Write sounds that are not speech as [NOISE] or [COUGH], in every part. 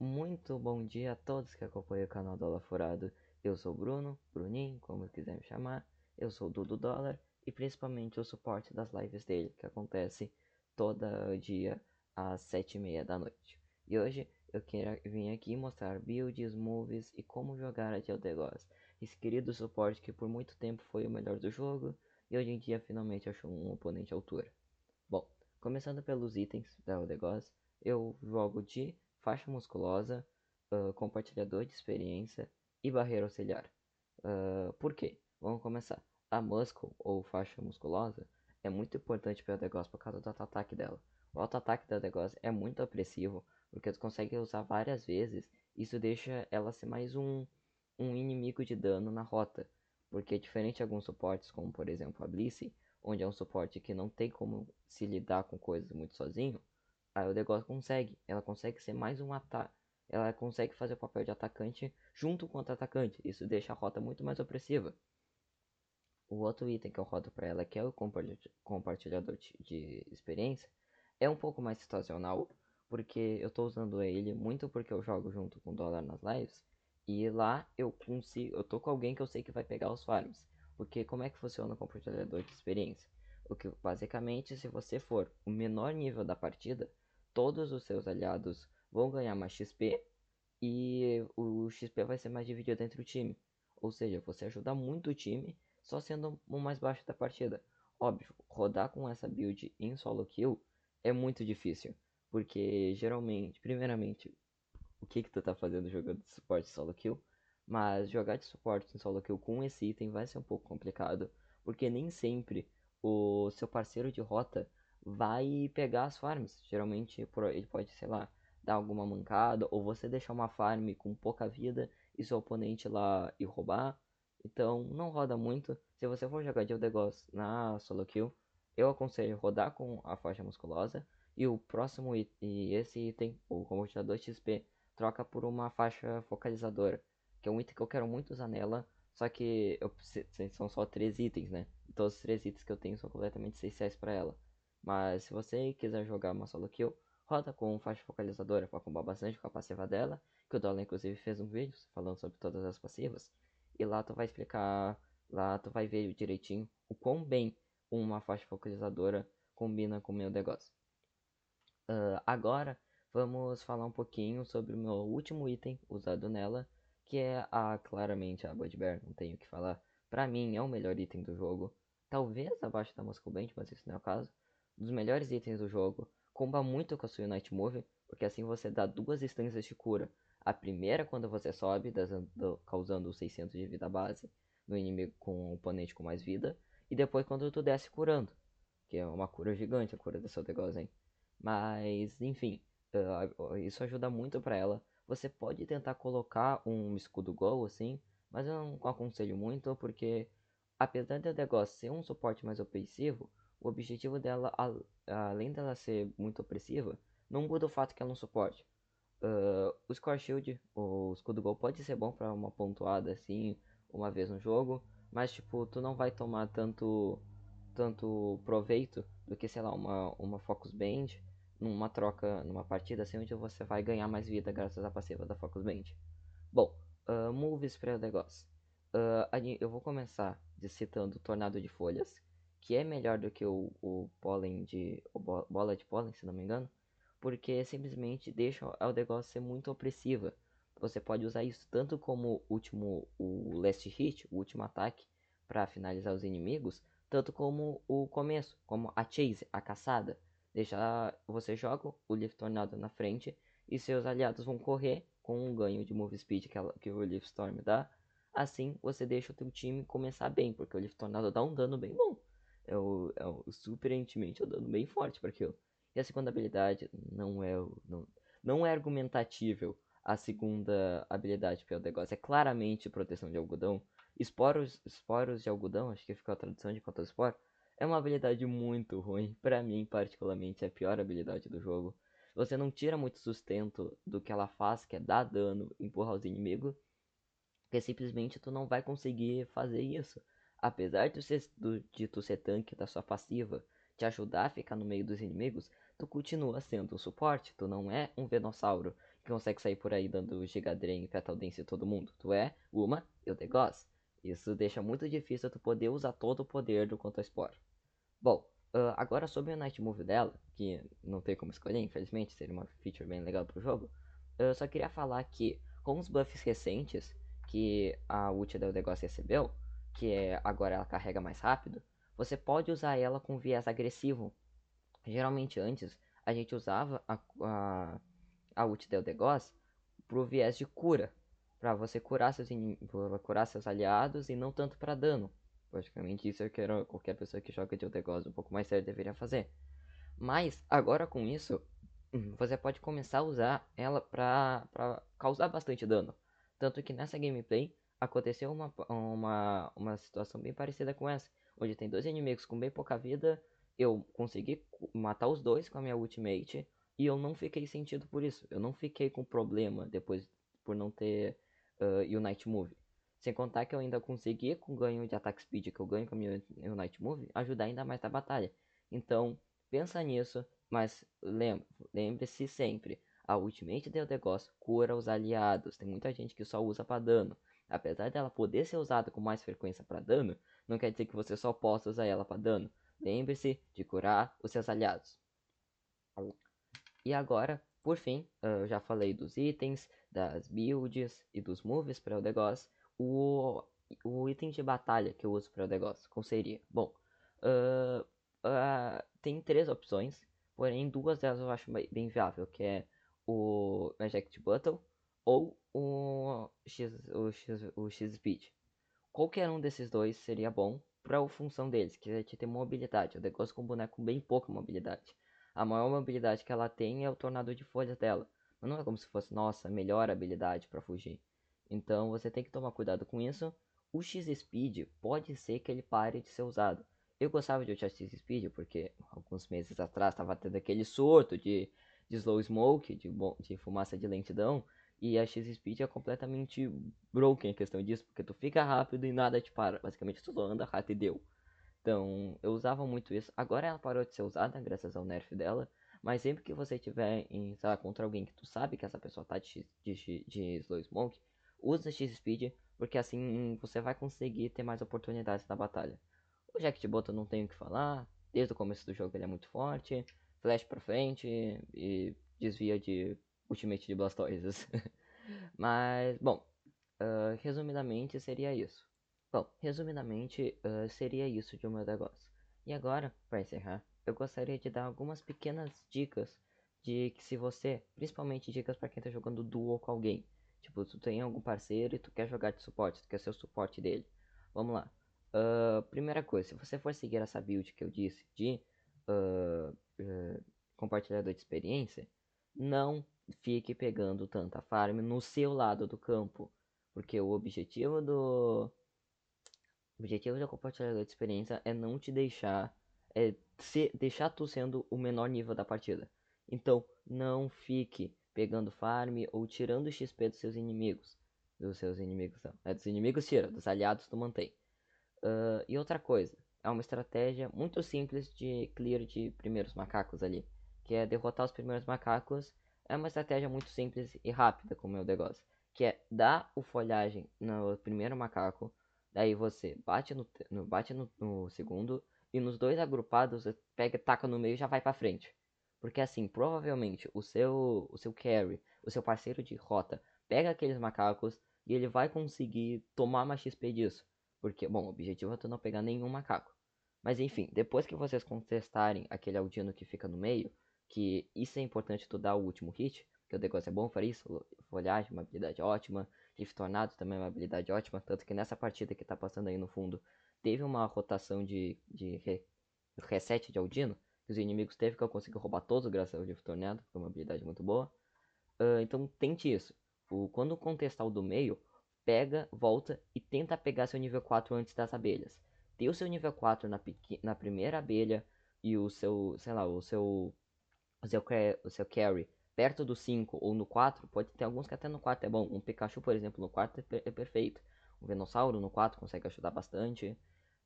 Muito bom dia a todos que acompanham o canal Dólar Furado. Eu sou o Bruno, Bruninho, como quiser me chamar. Eu sou o Dudu Dólar e principalmente o suporte das lives dele, que acontece todo dia às sete e meia da noite. E hoje eu quero vir aqui mostrar builds, moves e como jogar a Gods. Esse querido suporte que por muito tempo foi o melhor do jogo e hoje em dia finalmente achou um oponente à altura. Bom, começando pelos itens da Gods, eu jogo de faixa musculosa, uh, compartilhador de experiência e barreira auxiliar. Uh, por quê? Vamos começar. A muscle, ou faixa musculosa, é muito importante para o negócio por causa do auto-ataque dela. O auto-ataque da negócio é muito apressivo, porque tu consegue usar várias vezes, isso deixa ela ser mais um, um inimigo de dano na rota. Porque diferente de alguns suportes, como por exemplo a Blissey, onde é um suporte que não tem como se lidar com coisas muito sozinho, O negócio consegue. Ela consegue ser mais um ataque. Ela consegue fazer o papel de atacante junto com o atacante. Isso deixa a rota muito mais opressiva. O outro item que eu rodo para ela, que é o compartilhador de experiência, é um pouco mais situacional, porque eu estou usando ele muito porque eu jogo junto com o dólar nas lives. E lá eu consigo, eu tô com alguém que eu sei que vai pegar os farms. Porque como é que funciona o compartilhador de experiência? O que basicamente, se você for o menor nível da partida, todos os seus aliados vão ganhar mais XP e o XP vai ser mais dividido entre o time. Ou seja, você ajuda muito o time só sendo o mais baixo da partida. Óbvio, rodar com essa build em solo kill é muito difícil, porque geralmente, primeiramente, o que que tu tá fazendo jogando de suporte solo kill? Mas jogar de suporte em solo kill com esse item vai ser um pouco complicado, porque nem sempre o seu parceiro de rota vai pegar as farms. Geralmente ele pode, sei lá, dar alguma mancada, ou você deixar uma farm com pouca vida e seu oponente lá e roubar. Então não roda muito. Se você for jogar de Eldegoss na solo kill, eu aconselho rodar com a faixa musculosa. E o próximo e esse item, o convertidor XP, troca por uma faixa focalizadora. Que é um item que eu quero muito usar nela. Só que eu, são só três itens, né? Todos os três itens que eu tenho são completamente essenciais para ela. Mas se você quiser jogar uma solo kill, roda com faixa focalizadora para combar bastante com a passiva dela, que o Dola inclusive fez um vídeo falando sobre todas as passivas. E lá tu vai explicar, lá tu vai ver direitinho o quão bem uma faixa focalizadora combina com o meu negócio. Uh, agora vamos falar um pouquinho sobre o meu último item usado nela, que é a claramente a Bugbear, não tenho o que falar. Pra mim é o melhor item do jogo, talvez abaixo da Muscle Band, mas isso não é o caso dos melhores itens do jogo. Comba muito com a sua Night Move, porque assim você dá duas instâncias de cura. A primeira quando você sobe, causando 600 de vida base no inimigo com o oponente com mais vida. E depois quando tu desce curando, que é uma cura gigante a cura dessa Degozen. Mas, enfim, uh, isso ajuda muito para ela. Você pode tentar colocar um escudo gol assim, mas eu não aconselho muito porque apesar de Degos ser um suporte mais ofensivo, o objetivo dela, além dela ser muito opressiva, não muda o fato que ela não suporte. Uh, o Score Shield, o escudo gol, pode ser bom para uma pontuada assim, uma vez no jogo, mas tipo, tu não vai tomar tanto tanto proveito do que, sei lá, uma, uma Focus Band numa troca, numa partida assim, onde você vai ganhar mais vida graças à passiva da Focus Band. Bom, uh, moves para o negócio. Uh, eu vou começar citando Tornado de Folhas, que é melhor do que o, o pólen de. O bola de pólen, se não me engano, porque simplesmente deixa o negócio ser muito opressiva. Você pode usar isso tanto como último o last hit, o último ataque para finalizar os inimigos, tanto como o começo, como a chase, a caçada. Deixa você joga o Leaf Tornado na frente e seus aliados vão correr com um ganho de move speed que, ela, que o Leaf Storm dá. Assim você deixa o teu time começar bem, porque o Leaf Tornado dá um dano bem bom é o surpreendentemente um dano bem forte para aquilo. E a segunda habilidade não é não, não é argumentatível a segunda habilidade pelo negócio. É claramente proteção de algodão. Esporos, esporos de algodão, acho que ficou a tradução de quanto esporo. É uma habilidade muito ruim. Para mim, particularmente, é a pior habilidade do jogo. Você não tira muito sustento do que ela faz, que é dar dano, empurrar os inimigos. Porque simplesmente tu não vai conseguir fazer isso. Apesar de, ser, do, de tu ser tanque da sua passiva te ajudar a ficar no meio dos inimigos, tu continua sendo um suporte, tu não é um Venossauro consegue sair por aí dando Giga Drain e Dance em todo mundo. Tu é uma e Gods. Isso deixa muito difícil tu poder usar todo o poder do Contra Spore. Bom, uh, agora sobre o Night Move dela, que não tem como escolher, infelizmente, seria uma feature bem legal pro jogo. Eu só queria falar que com os buffs recentes que a ult da The Gods recebeu, que é agora ela carrega mais rápido, você pode usar ela com viés agressivo. Geralmente antes a gente usava a, a, a ult da Eldegoss pro viés de cura, para você curar seus, curar seus aliados e não tanto para dano. Praticamente isso é que era qualquer pessoa que joga de Eldegoss um pouco mais sério deveria fazer. Mas agora com isso, você pode começar a usar ela para causar bastante dano. Tanto que nessa gameplay aconteceu uma, uma, uma situação bem parecida com essa, onde tem dois inimigos com bem pouca vida, eu consegui matar os dois com a minha ultimate e eu não fiquei sentido por isso. Eu não fiquei com problema depois por não ter uh, Unite Move. Sem contar que eu ainda consegui, com o ganho de attack speed que eu ganho com a minha Unite Move, ajudar ainda mais na batalha. Então, pensa nisso, mas lembre-se sempre, a Ultimate de negócio cura os aliados. Tem muita gente que só usa para dano. Apesar dela poder ser usada com mais frequência para dano, não quer dizer que você só possa usar ela para dano. Lembre-se de curar os seus aliados. E agora, por fim, eu já falei dos itens, das builds e dos moves para o negócio. O, o item de batalha que eu uso para o negócio, qual seria? Bom, uh, uh, tem três opções, porém duas delas eu acho bem viável, que é o Magic Button ou o X, o X, o X Speed. Qualquer um desses dois seria bom para a função deles, que é ter mobilidade. O negócio com boneco com bem pouca mobilidade. A maior mobilidade que ela tem é o tornado de folhas dela. Mas não é como se fosse, nossa, melhor habilidade para fugir. Então você tem que tomar cuidado com isso. O X-Speed pode ser que ele pare de ser usado. Eu gostava de usar X-Speed porque alguns meses atrás estava tendo aquele surto de, de slow smoke, de, de fumaça de lentidão. E a X-Speed é completamente broken em questão disso, porque tu fica rápido e nada te para. Basicamente tu só anda rápido e deu. Então, eu usava muito isso. Agora ela parou de ser usada, graças ao nerf dela. Mas sempre que você tiver em, sei lá, contra alguém que tu sabe que essa pessoa tá de, de, de slow smoke, usa X-Speed, porque assim você vai conseguir ter mais oportunidades na batalha. O Jack de Bota não tenho o que falar, desde o começo do jogo ele é muito forte, flash pra frente e desvia de Ultimate de Blastoises. [LAUGHS] Mas, bom, uh, resumidamente seria isso. Bom, resumidamente uh, seria isso de um meu negócio. E agora, para encerrar, eu gostaria de dar algumas pequenas dicas de que se você, principalmente dicas para quem tá jogando duo com alguém. Tipo, tu tem algum parceiro e tu quer jogar de suporte, tu quer ser o suporte dele. Vamos lá. Uh, primeira coisa, se você for seguir essa build que eu disse de uh, uh, compartilhador de experiência, não fique pegando tanta farm no seu lado do campo. Porque o objetivo do. O objetivo do compartilhador de experiência é não te deixar. É se, deixar tu sendo o menor nível da partida. Então, não fique pegando farm ou tirando XP dos seus inimigos. Dos seus inimigos, não. É dos inimigos tira, dos aliados tu mantém. Uh, e outra coisa, é uma estratégia muito simples de clear de primeiros macacos ali. Que é derrotar os primeiros macacos é uma estratégia muito simples e rápida com o meu negócio. Que é dar o folhagem no primeiro macaco, daí você bate no, no bate no, no, segundo, e nos dois agrupados você pega, taca no meio e já vai pra frente. Porque assim, provavelmente o seu, o seu carry, o seu parceiro de rota, pega aqueles macacos e ele vai conseguir tomar mais XP disso. Porque, bom, o objetivo é tu não pegar nenhum macaco. Mas enfim, depois que vocês contestarem aquele Aldino que fica no meio, que isso é importante tu dar o último hit, que o negócio é bom para isso, folhagem, uma habilidade ótima, Rift Tornado também é uma habilidade ótima, tanto que nessa partida que tá passando aí no fundo, teve uma rotação de, de re, reset de Aldino, que os inimigos teve que eu consegui roubar todos graças ao Rift Tornado, que é uma habilidade muito boa. Uh, então tente isso. O, quando contestar o do meio, pega, volta e tenta pegar seu nível 4 antes das abelhas. Ter o seu nível 4 na, na primeira abelha e o seu, sei lá, o seu o seu, o seu carry perto do 5 ou no 4, pode ter alguns que até no 4 é bom. Um Pikachu, por exemplo, no 4 é, é perfeito. Um Venossauro no 4 consegue ajudar bastante.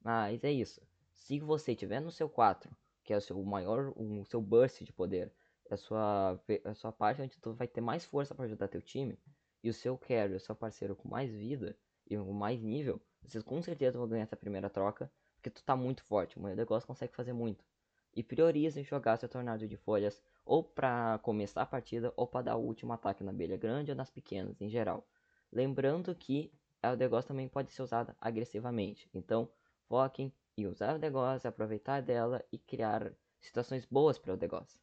Mas é isso. Se você tiver no seu 4, que é o seu maior, o seu burst de poder, é a sua, a sua parte onde tu vai ter mais força para ajudar teu time, e o seu carry, o seu parceiro com mais vida e com mais nível, vocês com certeza vão ganhar essa primeira troca, porque tu tá muito forte, o negócio consegue fazer muito. E priorize jogar seu tornado de folhas ou para começar a partida ou para dar o último ataque na abelha grande ou nas pequenas em geral. Lembrando que o negócio também pode ser usado agressivamente. Então, foquem em usar o negócio, aproveitar dela e criar situações boas para o negócio.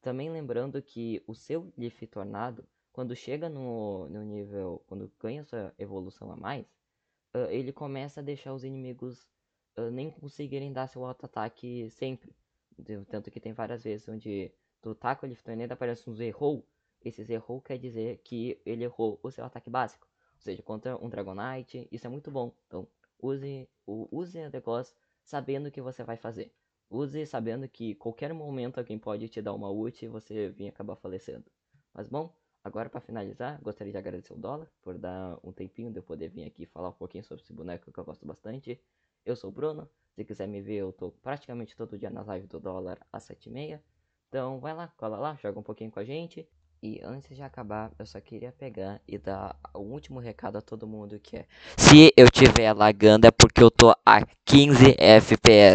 Também lembrando que o seu Leaf Tornado, quando chega no, no nível, quando ganha sua evolução a mais, uh, ele começa a deixar os inimigos uh, nem conseguirem dar seu auto-ataque sempre. Tanto que tem várias vezes onde tu taca o Leaf Tornado aparece uns errou. Esses errou quer dizer que ele errou o seu ataque básico. Ou seja, contra um Dragonite, isso é muito bom. Então, use o use o negócio sabendo o que você vai fazer. Use sabendo que qualquer momento alguém pode te dar uma ult e você vir acabar falecendo. Mas bom, agora para finalizar, gostaria de agradecer o Dólar por dar um tempinho de eu poder vir aqui falar um pouquinho sobre esse boneco que eu gosto bastante. Eu sou o Bruno, se quiser me ver eu tô praticamente todo dia nas lives do Dólar às 7h30. Então vai lá, cola lá, joga um pouquinho com a gente. E antes de acabar, eu só queria pegar e dar o um último recado a todo mundo que é Se eu tiver lagando é porque eu tô a 15 FPS